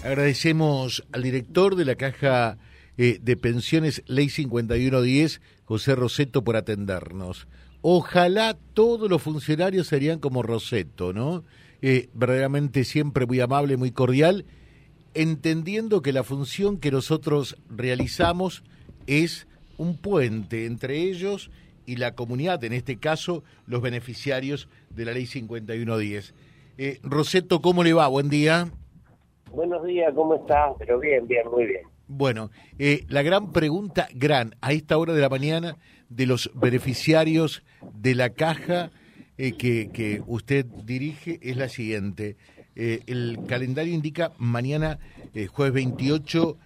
Agradecemos al director de la Caja eh, de Pensiones Ley 5110, José Roseto, por atendernos. Ojalá todos los funcionarios serían como Roseto, ¿no? Eh, verdaderamente siempre muy amable, muy cordial, entendiendo que la función que nosotros realizamos es un puente entre ellos y la comunidad, en este caso los beneficiarios de la Ley 5110. Eh, Roseto, ¿cómo le va? Buen día. Buenos días, ¿cómo estás? Pero bien, bien, muy bien. Bueno, eh, la gran pregunta, gran, a esta hora de la mañana, de los beneficiarios de la caja eh, que, que, usted dirige es la siguiente. Eh, el calendario indica mañana, jueves 28,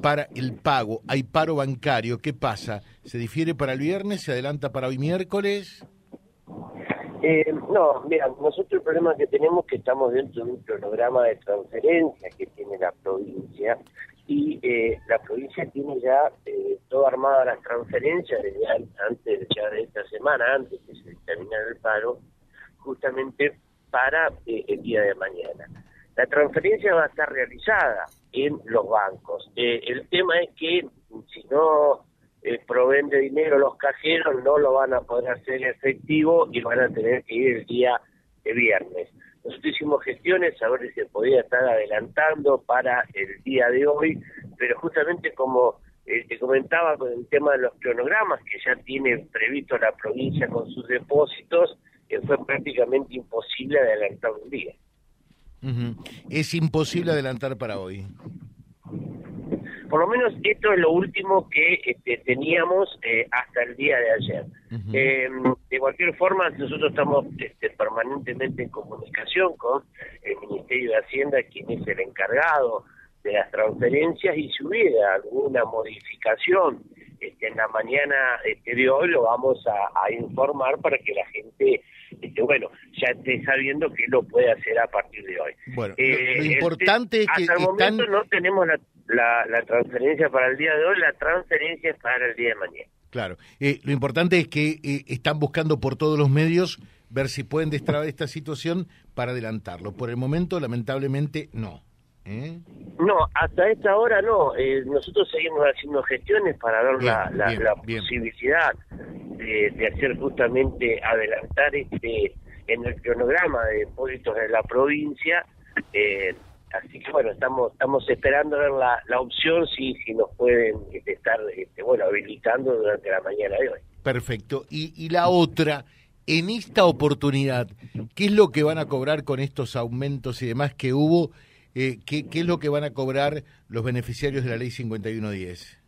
para el pago. Hay paro bancario. ¿Qué pasa? ¿Se difiere para el viernes? ¿Se adelanta para hoy miércoles? Eh, no, mira, nosotros el problema que tenemos es que estamos dentro de un cronograma de transferencia que tiene la provincia y eh, la provincia tiene ya eh, toda armada las transferencias desde antes ya de esta semana, antes que se terminara el paro, justamente para eh, el día de mañana. La transferencia va a estar realizada en los bancos. el tema es que si no eh, proveen de dinero los cajeros no lo van a poder hacer efectivo y van a tener que ir el día de viernes. Nosotros hicimos gestiones a ver si se podía estar adelantando para el día de hoy, pero justamente como eh, te comentaba con el tema de los cronogramas que ya tiene previsto la provincia con sus depósitos, eh, fue prácticamente imposible adelantar un día. Es imposible adelantar para hoy. Por lo menos esto es lo último que este, teníamos eh, hasta el día de ayer. Em, de cualquier forma, nosotros estamos este, permanentemente en comunicación con el Ministerio de Hacienda, quien es el encargado de las transferencias, y si hubiera alguna modificación este, en la mañana este, de hoy, lo vamos a, informar para que la gente este, bueno, ya esté sabiendo que lo puede hacer a partir de hoy. Bueno, lo, eh, importante es que hasta el momento no tenemos la la, la transferencia para el día de hoy, la transferencia es para el día de mañana. Claro, eh, lo importante es que eh, están buscando por todos los medios ver si pueden destrabar esta situación para adelantarlo. Por el momento, lamentablemente, no. ¿eh? No, hasta esta hora no. nosotros seguimos haciendo gestiones para la, la, posibilidad de, de, hacer justamente adelantar este en el cronograma de depósitos de la provincia eh, Así que bueno, estamos estamos esperando ver la, la opción si si nos pueden este, estar este, bueno habilitando durante la mañana de hoy. Perfecto. Y, y la otra, en esta oportunidad, ¿qué es lo que van a cobrar con estos aumentos y demás que hubo? Eh, ¿qué, ¿Qué es lo que van a cobrar los beneficiarios de la ley 5110?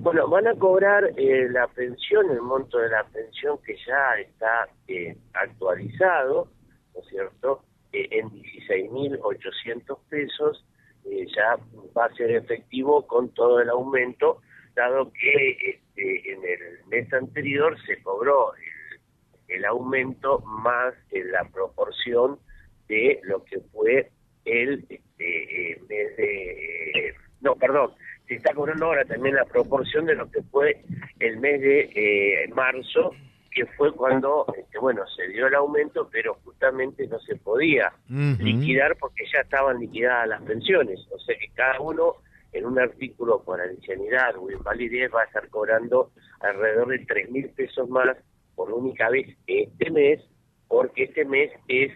Bueno, van a cobrar eh, la pensión, el monto de la pensión que ya está eh, actualizado, ¿no es cierto? Eh, en 16.800 pesos, eh, ya va a ser efectivo con todo el aumento, dado que este, en el mes anterior se cobró el, aumento más en la proporción de lo que fue el este, eh, mes de... no, perdón, se está cobrando ahora también la proporción de lo que fue el mes de marzo que fue cuando, este, bueno, se dio el aumento, pero justamente no se podía liquidar porque ya estaban liquidadas las pensiones. O sea que cada uno en un artículo por ancianidad o invalidez va a estar cobrando alrededor de tres mil pesos más por única vez este mes, porque este mes es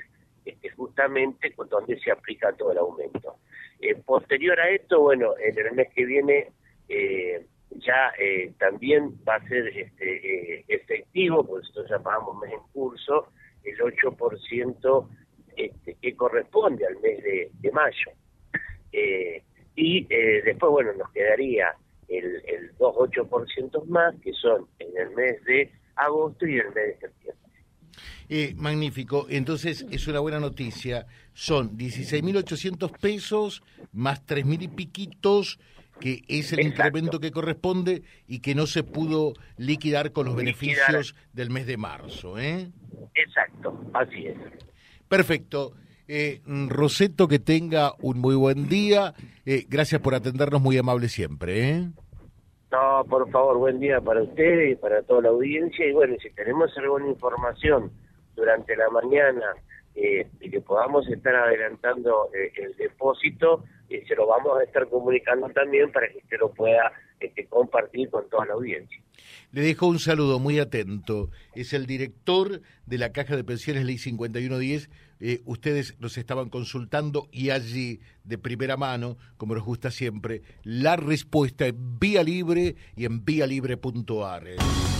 este, justamente donde se aplica todo el aumento. Eh, posterior a esto, bueno, en el mes que viene eh, ya eh, también va a ser este, efectivo, nosotros ya pagamos mes en curso, el 8% este, que corresponde al mes de, mayo. Eh, y después, bueno, nos quedaría el, el 2,8% más, que son en el mes de agosto y el mes de septiembre. magnífico. Entonces, es una buena noticia. Son 16.800 pesos más 3.000 y piquitos que es el incremento que corresponde y que no se pudo liquidar con los beneficios del mes de marzo. ¿eh? Exacto, así es. Perfecto. Eh, Roseto, que tenga un muy buen día. Eh, gracias por atendernos, muy amable siempre. ¿eh? No, por favor, buen día para ustedes y para toda la audiencia. Y bueno, si tenemos alguna información durante la mañana eh, y que podamos estar adelantando el depósito, eh, se lo vamos a estar comunicando también para que usted lo pueda este, compartir con toda la audiencia. Le dejo un saludo muy atento. Es el director de la Caja de Pensiones Ley 5110. Eh, ustedes nos estaban consultando y allí, de primera mano, como nos gusta siempre, la respuesta en vía libre y en vialibre.ar